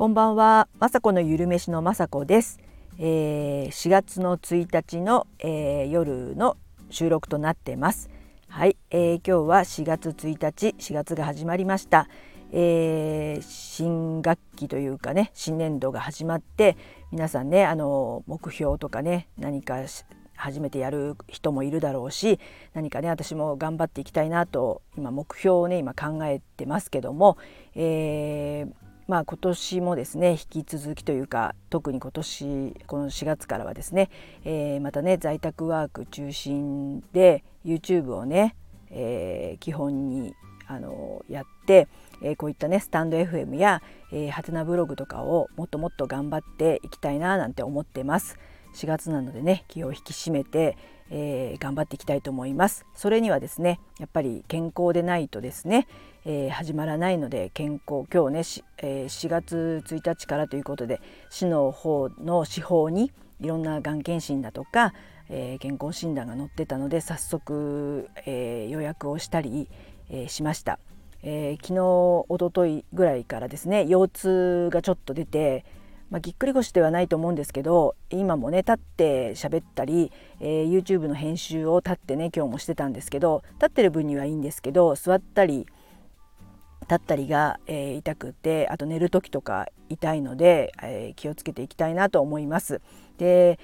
こんばんは、まさこのゆるめしのまさこです。えー、4月の1日の、えー、夜の収録となってます。はい、えー、今日は4月1日、4月が始まりました。えー、新学期というかね、新年度が始まって、皆さんね、あの目標とかね、何か初めてやる人もいるだろうし何かね私も頑張っていきたいなと今目標をね今考えてますけども、えー、まあ、今年もですね引き続きというか特に今年この4月からはですね、えー、またね在宅ワーク中心で YouTube をね、えー、基本にあのやって、えー、こういったねスタンド FM や、えー、ハテナブログとかをもっともっと頑張っていきたいななんて思ってます。4月なのでね気を引き締めて、えー、頑張っていきたいと思いますそれにはですねやっぱり健康でないとですね、えー、始まらないので健康今日ね、えー、4月1日からということで市の方の司法にいろんながん検診だとか、えー、健康診断が載ってたので早速、えー、予約をしたり、えー、しました。えー、昨日おとといぐらいからですね腰痛がちょっと出てまあ、ぎっくり腰ではないと思うんですけど今もね立って喋ったり、えー、YouTube の編集を立ってね今日もしてたんですけど立ってる分にはいいんですけど座ったり立ったりが、えー、痛くてあと寝る時とか痛いので、えー、気をつけていきたいなと思います。で、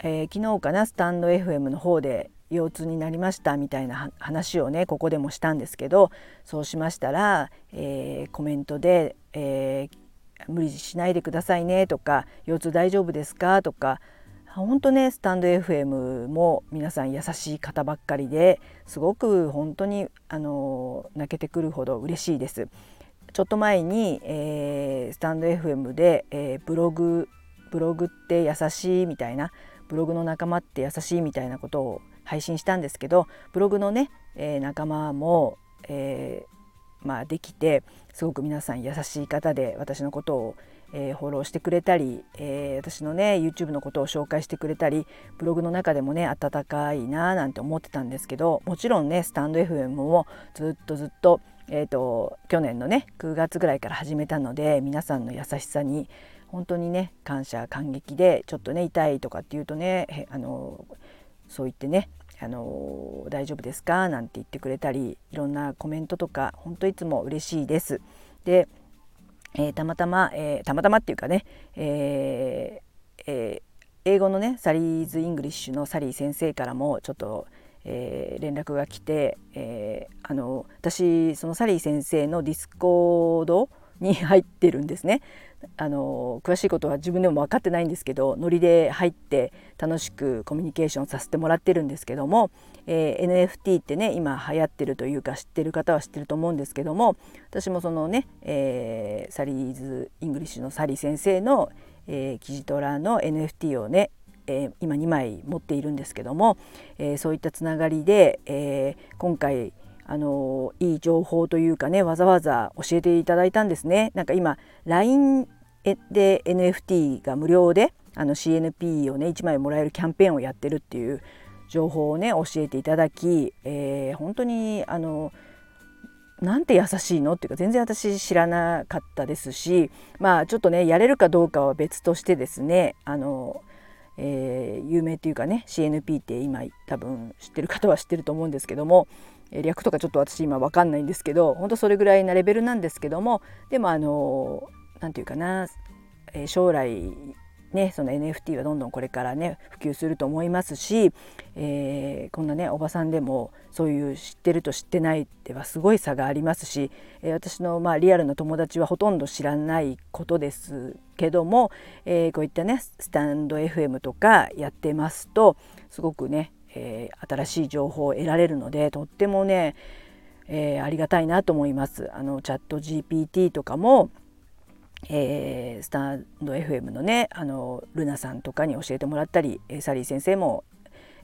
えー、昨日かなスタンド FM の方で腰痛になりましたみたいな話をねここでもしたんですけどそうしましたら、えー、コメントで、えー、無理しないでくださいねとか腰痛大丈夫ですかとか本当ねスタンド FM も皆さん優しい方ばっかりですごく本当にあの泣けてくるほど嬉しいです。ちょっと前に、えー、スタンド FM で、えー、ブログブログって優しいみたいなブログの仲間って優しいみたいなことを配信したんですけどブログのね、えー、仲間も、えまあ、できてすごく皆さん優しい方で私のことを、えー、フォローしてくれたり、えー、私のね YouTube のことを紹介してくれたりブログの中でもね温かいななんて思ってたんですけどもちろんねスタンド FM もずっとずっと,、えーと、去年のね9月ぐらいから始めたので皆さんの優しさに本当にね感謝感激でちょっとね痛いとかっていうとねあのそう言ってねあの大丈夫ですか?」なんて言ってくれたりいろんなコメントとか本当いつも嬉しいです。で、えー、たまたま、えー、たまたまっていうかね、ええ英語のね Sally's English のサリー先生からもちょっと、え連絡が来て、えあの私そのサリー先生の Discord に入ってるんですね。あの詳しいことは自分でも分かってないんですけどノリで入って楽しくコミュニケーションさせてもらってるんですけども、えー、NFT ってね今流行ってるというか知ってる方は知ってると思うんですけども私もそのね、えー、 Sally's English のサリー先生の、えー、キジトラの NFT をねえー、今2枚持っているんですけども、えー、そういったつながりで、えー、今回あのいい情報というかねわざわざ教えていただいたんですね。なんか今 LINE で NFT が無料であの CNP をね1枚もらえるキャンペーンをやってるっていう情報をね教えていただき、えー、本当にあのなんて優しいのっていうか全然私知らなかったですしまあちょっとねやれるかどうかは別としてですねあの、えー、有名っていうかね CNP って今多分知ってる方は知ってると思うんですけども略とかちょっと私今分かんないんですけど本当それぐらいなレベルなんですけどもでもあの何て言うかな、え、将来ねその NFT はどんどんこれからね普及すると思いますし、えー、こんなねおばさんでもそういう知ってると知ってないではすごい差がありますし、えー、私のまあリアルな友達はほとんど知らないことですけども、えー、こういったねスタンド FM とかやってますとすごくね、えー、新しい情報を得られるのでとってもね、えー、ありがたいなと思います。あのチャット GPT とかもえー、スタンド FM のねあのルナさんとかに教えてもらったりサリー先生も、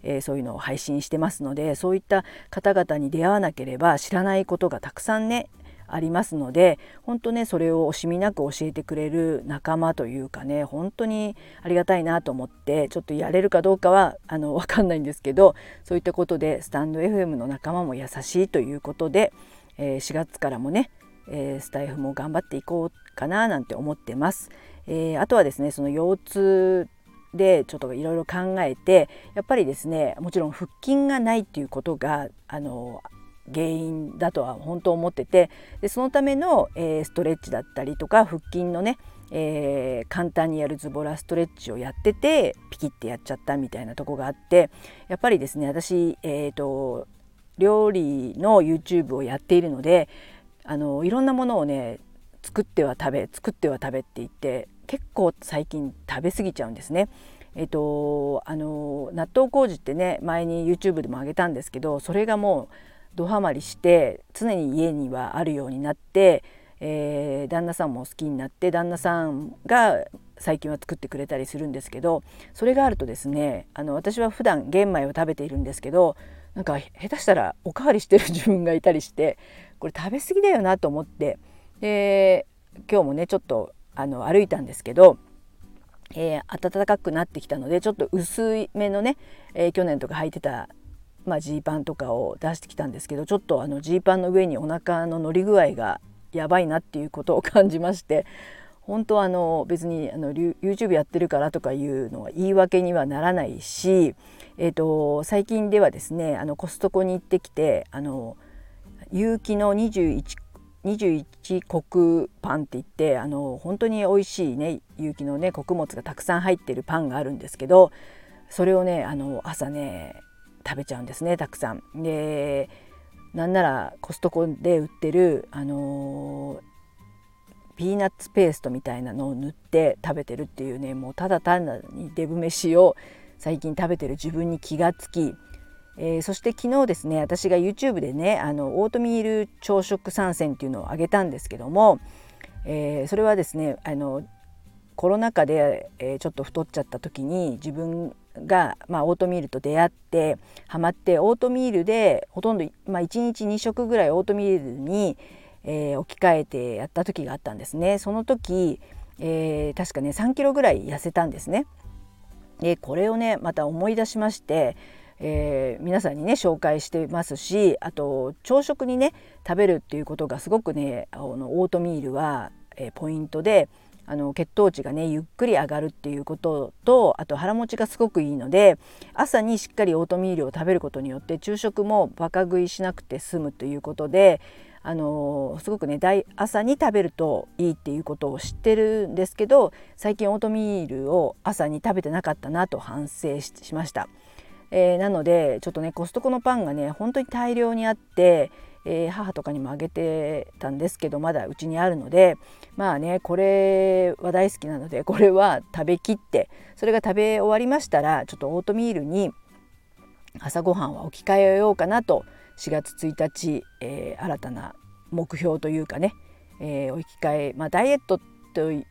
えー、そういうのを配信してますのでそういった方々に出会わなければ知らないことがたくさんねありますので本当ねそれを惜しみなく教えてくれる仲間というかね本当にありがたいなと思ってちょっとやれるかどうかはあの分かんないんですけどそういったことでスタンド FM の仲間も優しいということで、えー、4月からもねえー、スタイフも頑張っていこうかななんて思ってます。えー、あとはですねその腰痛でちょっといろいろ考えてやっぱりですねもちろん腹筋がないっていうことがあの原因だとは本当思っててでそのための、えー、ストレッチだったりとか腹筋のね、えー、簡単にやるズボラストレッチをやっててピキってやっちゃったみたいなとこがあってやっぱりですね私、えーと、料理の YouTube をやっているのであのいろんなものをね作っては食べ作っては食べって言って結構最近食べ過ぎちゃうんですね。えっと、あの納豆麹ってね前に YouTube でもあげたんですけどそれがもうどハマりして常に家にはあるようになって、えー、旦那さんも好きになって旦那さんが最近は作ってくれたりするんですけどそれがあるとですねあの私は普段玄米を食べているんですけどなんか下手したらおかわりしてる自分がいたりしてこれ食べ過ぎだよなと思ってで今日もねちょっとあの歩いたんですけど、えー、暖かくなってきたのでちょっと薄いめのね、えー、去年とか履いてたまあ、ジーパンとかを出してきたんですけどちょっとあのジーパンの上にお腹の乗り具合がやばいなっていうことを感じまして 本当はあの別にあの YouTube やってるからとかいうのは言い訳にはならないし、えーと、最近ではですねあのコストコに行ってきてあの有機の21 21穀パンって言ってあの本当に美味しいね有機のね穀物がたくさん入ってるパンがあるんですけどそれをねあの朝ね食べちゃうんですねたくさん。でなんならコストコで売ってる、あのー、ピーナッツペーストみたいなのを塗って食べてるっていうねもうただ単にデブ飯を最近食べてる自分に気がつき、えー、そして昨日ですね私が YouTube でねあのオートミール朝食参戦っていうのをあげたんですけども、えー、それはですねあのコロナ禍で、え、ちょっと太っちゃった時に自分が、まあ、オートミールと出会ってハマってオートミールでほとんど、まあ、1日2食ぐらいオートミールに、えー、置き換えてやった時があったんですね。その時、えー、確かね3キロぐらい痩せたんですね。でこれをねまた思い出しまして、えー、皆さんにね紹介してますしあと朝食にね食べるっていうことがすごくねあのオートミールは、えー、ポイントであの血糖値がねゆっくり上がるっていうこととあと腹持ちがすごくいいので朝にしっかりオートミールを食べることによって昼食もバカ食いしなくて済むということであのすごくね朝に食べるといいっていうことを知ってるんですけど最近オートミールを朝に食べてなかったなと反省しました。えー、なのでちょっとねコストコのパンがね本当に大量にあってえー、母とかにもあげてたんですけどまだうちにあるのでまあねこれは大好きなので これは食べきってそれが食べ終わりましたらちょっとオートミールに朝ごはんは置き換えようかなと4月1日、えー、新たな目標というかね、えー、置き換えまあダイエットとい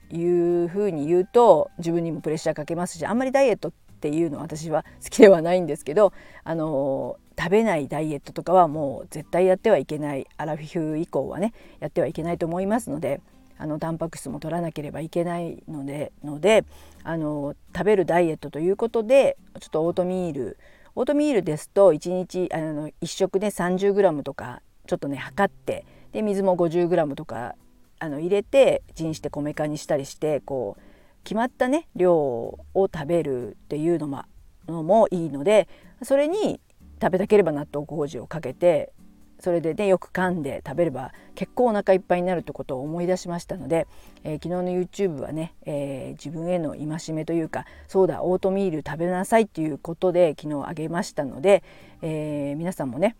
うふうに言うと自分にもプレッシャーかけますしあんまりダイエットっていうのは私は好きではないんですけどあの食べないダイエットとかはもう絶対やってはいけない。アラフィフ以降はねやってはいけないと思いますのであのタンパク質も取らなければいけないのでのであの食べるダイエットということでちょっとオートミールオートミールですと1日あの1食で 30g とかちょっとね測ってで水も 50g とかあの入れてチンして米化にしたりしてこう決まったね量を食べるっていうのものもいいのでそれに食べたければ納豆麹をかけてそれでねよく噛んで食べれば結構お腹いっぱいになるってことを思い出しましたので、えー、昨日の YouTube はね、えー、自分への戒めというかそうだオートミール食べなさいっていうことで昨日あげましたので、えー、皆さんもね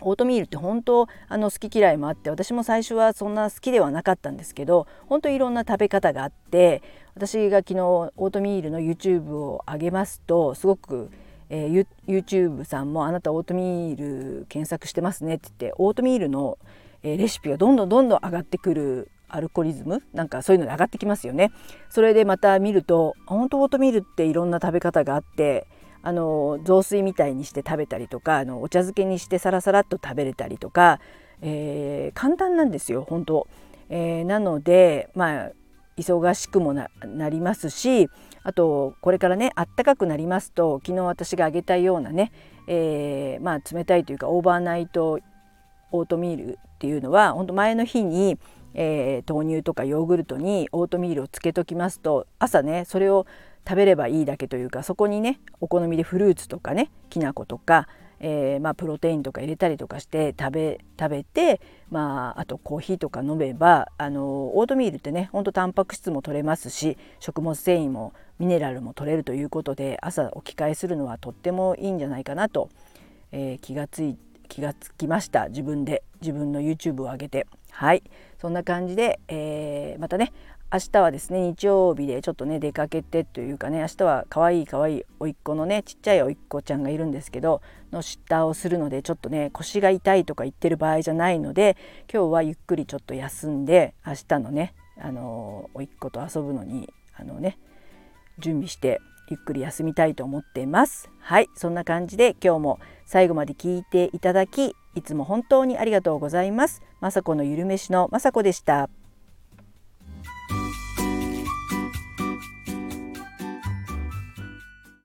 オートミールって本当あの好き嫌いもあって私も最初はそんな好きではなかったんですけど本当いろんな食べ方があって私が昨日オートミールの YouTube を上げますとすごく、えー、YouTube さんも「あなたオートミール検索してますね」って言ってオートミールの、えー、レシピがどんどんどんどん上がってくるアルコリズムなんかそういうので上がってきますよね。それでまた見ると本当オートミールっていろんな食べ方があってあの雑炊みたいにして食べたりとかあのお茶漬けにしてサラサラっと食べれたりとか、えー、簡単なんですよ本当、えー、なのでまあ忙しくもなりますしあとこれからねあったかくなりますと昨日私があげたようなね、えー、まあ冷たいというかオーバーナイトオートミールっていうのは本当前の日にえー、豆乳とかヨーグルトにオートミールをつけときますと朝ねそれを食べればいいだけというかそこにねお好みでフルーツとかねきな粉とか、えー、まあ、プロテインとか入れたりとかして食べ食べて、まあ、あとコーヒーとか飲めばあのオートミールってねほんとタンパク質も取れますし食物繊維もミネラルも取れるということで朝置き換えするのはとってもいいんじゃないかなと、えー、気がつい気がつきました。自分で自分の YouTube を上げて。はい。そんな感じで、えー、またね明日はですね日曜日でちょっとね出かけてというかね明日は可愛い可愛い甥っ子のねちっちゃい甥っ子ちゃんがいるんですけどの下をするのでちょっとね腰が痛いとか言ってる場合じゃないので今日はゆっくりちょっと休んで明日のねあの甥っ子と遊ぶのにあのね準備してゆっくり休みたいと思っていますはいそんな感じで今日も最後まで聞いていただきいつも本当にありがとうございます。まさこのゆるめしのまさこでした。